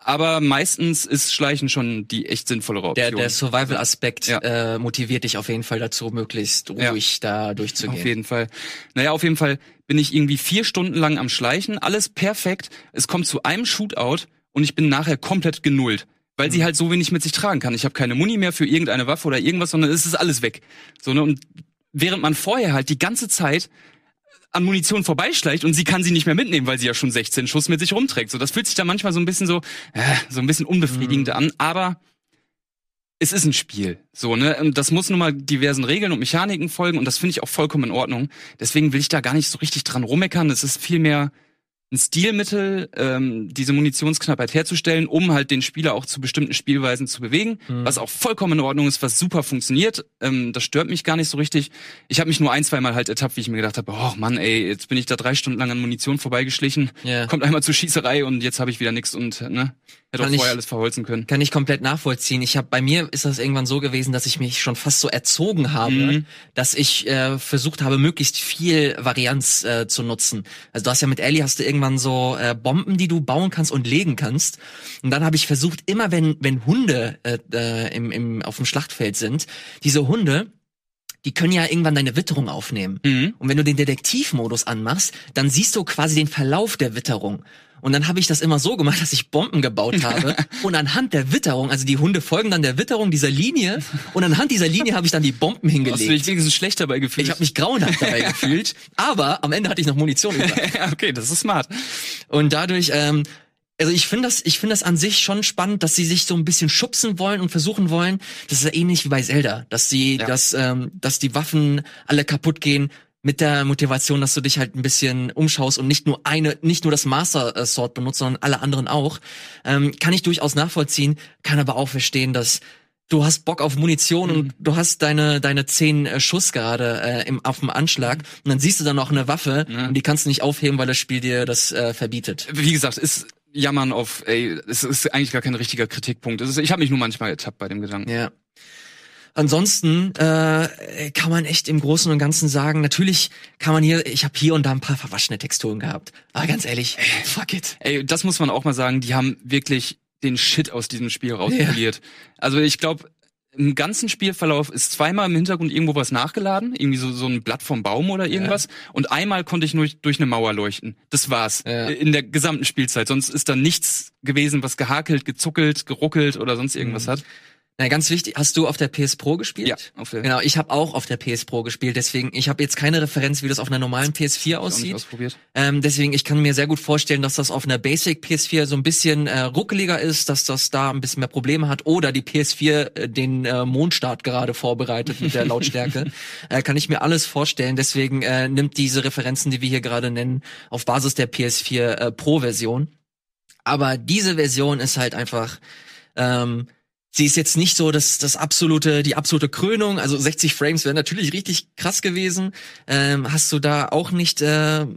Aber meistens ist Schleichen schon die echt sinnvollere Option. Der, der Survival-Aspekt ja. äh, motiviert dich auf jeden Fall dazu, möglichst ruhig ja. da durchzugehen. Auf jeden Fall. Naja, auf jeden Fall bin ich irgendwie vier Stunden lang am Schleichen, alles perfekt. Es kommt zu einem Shootout und ich bin nachher komplett genullt weil sie mhm. halt so wenig mit sich tragen kann. Ich habe keine Muni mehr für irgendeine Waffe oder irgendwas, sondern es ist alles weg. So ne und während man vorher halt die ganze Zeit an Munition vorbeischleicht und sie kann sie nicht mehr mitnehmen, weil sie ja schon 16 Schuss mit sich rumträgt. So, das fühlt sich da manchmal so ein bisschen so, äh, so ein bisschen unbefriedigend mhm. an, aber es ist ein Spiel. So, ne? Und das muss nun mal diversen Regeln und Mechaniken folgen und das finde ich auch vollkommen in Ordnung. Deswegen will ich da gar nicht so richtig dran rummeckern. Es ist vielmehr ein Stilmittel, ähm, diese Munitionsknappheit herzustellen, um halt den Spieler auch zu bestimmten Spielweisen zu bewegen, mhm. was auch vollkommen in Ordnung ist, was super funktioniert. Ähm, das stört mich gar nicht so richtig. Ich habe mich nur ein, zwei Mal halt ertappt, wie ich mir gedacht habe, oh Mann, ey, jetzt bin ich da drei Stunden lang an Munition vorbeigeschlichen, yeah. kommt einmal zur Schießerei und jetzt habe ich wieder nichts und ne, Hätte kann auch vorher ich, alles verholzen können. Kann ich komplett nachvollziehen. Ich habe bei mir ist das irgendwann so gewesen, dass ich mich schon fast so erzogen habe, mhm. dass ich äh, versucht habe, möglichst viel Varianz äh, zu nutzen. Also du hast ja mit Ellie hast du irgendwann so äh, Bomben, die du bauen kannst und legen kannst. Und dann habe ich versucht, immer wenn wenn Hunde äh, äh, im, im auf dem Schlachtfeld sind, diese Hunde die können ja irgendwann deine Witterung aufnehmen. Mhm. Und wenn du den Detektivmodus anmachst, dann siehst du quasi den Verlauf der Witterung. Und dann habe ich das immer so gemacht, dass ich Bomben gebaut habe. und anhand der Witterung, also die Hunde folgen dann der Witterung dieser Linie. Und anhand dieser Linie habe ich dann die Bomben hingelegt. Hast du dich wenigstens schlecht dabei gefühlt? Ich habe mich grauenhaft dabei gefühlt. Aber am Ende hatte ich noch Munition über. okay, das ist smart. Und dadurch ähm, also ich finde das, ich finde das an sich schon spannend, dass sie sich so ein bisschen schubsen wollen und versuchen wollen. Das ist ja ähnlich wie bei Zelda, dass sie, ja. dass, ähm, dass die Waffen alle kaputt gehen mit der Motivation, dass du dich halt ein bisschen umschaust und nicht nur eine, nicht nur das Master Sword benutzt, sondern alle anderen auch, ähm, kann ich durchaus nachvollziehen, kann aber auch verstehen, dass du hast Bock auf Munition Mhm. und du hast deine deine zehn äh, Schuss gerade äh, im auf dem Anschlag und dann siehst du dann noch eine Waffe Ja. und die kannst du nicht aufheben, weil das Spiel dir das äh, verbietet. Wie gesagt, ist Jammern auf, ey, es ist eigentlich gar kein richtiger Kritikpunkt. Ist, ich habe mich nur manchmal ertappt bei dem Gedanken. Ja. Ansonsten äh, kann man echt im Großen und Ganzen sagen, natürlich kann man hier, ich habe hier und da ein paar verwaschene Texturen gehabt. Aber ganz ehrlich, fuck it. Ey, das muss man auch mal sagen, die haben wirklich den Shit aus diesem Spiel rauspoliert. Also ich glaube, im ganzen Spielverlauf ist zweimal im Hintergrund irgendwo was nachgeladen, irgendwie so, so ein Blatt vom Baum oder irgendwas. Und einmal konnte ich nur durch eine Mauer leuchten. Das war's. Ja. In der gesamten Spielzeit. Sonst ist da nichts gewesen, was gehakelt, gezuckelt, geruckelt oder sonst irgendwas Mhm. hat. Na, ganz wichtig, hast du auf der PS Pro gespielt? Ja, auf der Genau, ich habe auch auf der PS Pro gespielt, deswegen ich habe jetzt keine Referenz, wie das auf einer normalen PS4 auch nicht aussieht. ausprobiert. Ähm, deswegen, ich kann mir sehr gut vorstellen, dass das auf einer Basic PS4 so ein bisschen äh, ruckeliger ist, dass das da ein bisschen mehr Probleme hat oder die PS4 äh, den äh, Mondstart gerade vorbereitet mit der Lautstärke. äh, kann ich mir alles vorstellen. Deswegen äh, nimmt diese Referenzen, die wir hier gerade nennen, auf Basis der PS4 äh, Pro-Version. Aber diese Version ist halt einfach ähm, Sie ist jetzt nicht so das, das absolute, die absolute Krönung. Also 60 Frames wären natürlich richtig krass gewesen. Ähm, hast du da auch nicht äh,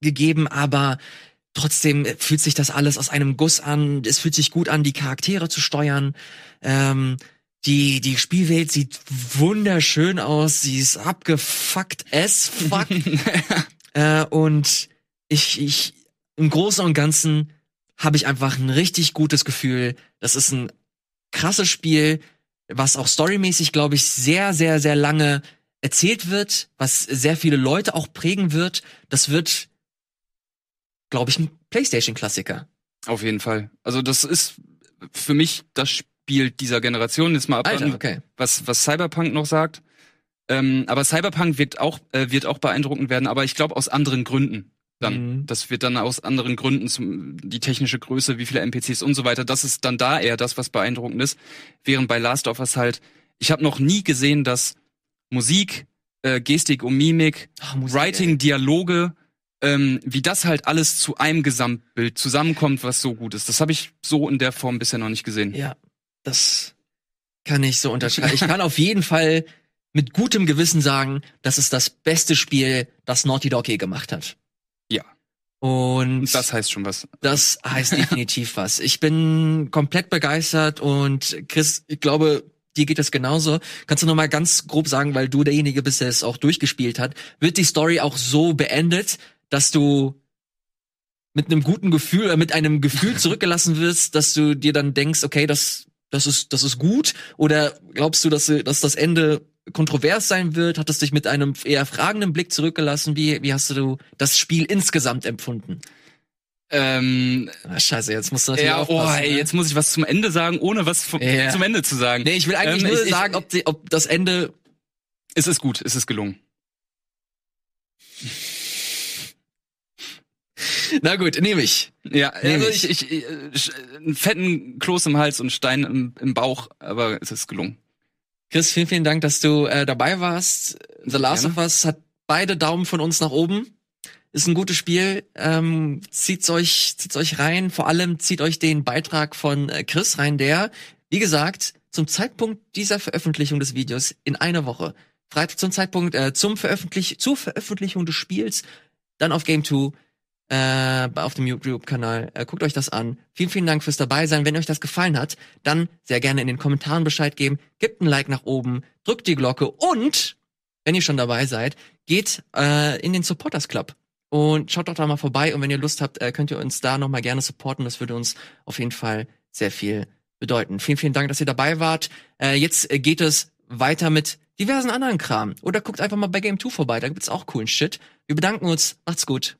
gegeben, aber trotzdem fühlt sich das alles aus einem Guss an. Es fühlt sich gut an, die Charaktere zu steuern. Ähm, die, die Spielwelt sieht wunderschön aus. Sie ist abgefuckt as fuck. äh, und ich, ich, im Großen und Ganzen habe ich einfach ein richtig gutes Gefühl. Das ist ein krasses Spiel, was auch storymäßig, glaube ich, sehr, sehr, sehr lange erzählt wird, was sehr viele Leute auch prägen wird. Das wird, glaube ich, ein PlayStation-Klassiker. Auf jeden Fall. Also das ist für mich das Spiel dieser Generation. Jetzt mal abwarten, Alter, okay. was, was Cyberpunk noch sagt. Ähm, aber Cyberpunk wird auch, äh, wird auch beeindruckend werden, aber ich glaube aus anderen Gründen. Dann. Mhm. Das wird dann aus anderen Gründen, zum, die technische Größe, wie viele NPCs und so weiter, das ist dann da eher das, was beeindruckend ist. Während bei Last of Us halt, ich habe noch nie gesehen, dass Musik, äh, Gestik und Mimik, Ach, Musik, Writing, Dialoge, ähm, wie das halt alles zu einem Gesamtbild zusammenkommt, was so gut ist. Das habe ich so in der Form bisher noch nicht gesehen. ey. Ja, das kann ich so unterschreiben. ich kann auf jeden Fall mit gutem Gewissen sagen, das ist das beste Spiel, das Naughty Dog je gemacht hat. Und Das heißt schon was. Das heißt definitiv was. Ich bin komplett begeistert und Chris, ich glaube, dir geht das genauso. Kannst du noch mal ganz grob sagen, weil du derjenige bist, der es auch durchgespielt hat, wird die Story auch so beendet, dass du mit einem guten Gefühl, oder mit einem Gefühl zurückgelassen wirst, dass du dir dann denkst, okay, das, das ist, das ist gut? Oder glaubst du, dass, du- dass das Ende kontrovers sein wird? Hat es dich mit einem eher fragenden Blick zurückgelassen? Wie, wie hast du das Spiel insgesamt empfunden? Ähm, Ah, scheiße, jetzt musst du natürlich ja, oh, ey, ne? jetzt muss ich was zum Ende sagen, ohne was vom, Ja. zum Ende zu sagen. Nee, ich will eigentlich Ähm, nur ich- sagen, ob, die, ob das Ende. Es ist gut, es ist gelungen. Na gut, nehme ich. Ja, Nehm also ich. ich, ich, äh, einen fetten Kloß im Hals und Stein im, im Bauch, aber es ist gelungen. Chris, vielen, vielen Dank, dass du äh, dabei warst. The Last Gerne. of Us hat beide Daumen von uns nach oben. Ist ein gutes Spiel. Ähm, zieht's euch, zieht's euch rein. Vor allem zieht euch den Beitrag von äh, Chris rein, der, wie gesagt, zum Zeitpunkt dieser Veröffentlichung des Videos in einer Woche, Freitag zum Zeitpunkt, äh, zum Veröffentlich zur Veröffentlichung des Spiels, dann auf Game 2, äh, auf dem YouTube-Kanal. Äh, guckt euch das an. Vielen, vielen Dank fürs dabei sein. Wenn euch das gefallen hat, dann sehr gerne in den Kommentaren Bescheid geben. Gebt ein Like nach oben, drückt die Glocke und, wenn ihr schon dabei seid, geht äh, in den Supporters Club. Und schaut doch da mal vorbei. Und wenn ihr Lust habt, äh, könnt ihr uns da nochmal gerne supporten. Das würde uns auf jeden Fall sehr viel bedeuten. Vielen, vielen Dank, dass ihr dabei wart. Äh, jetzt äh, geht es weiter mit diversen anderen Kram. Oder guckt einfach mal bei Game 2 vorbei. Da gibt's auch coolen Shit. Wir bedanken uns. Macht's gut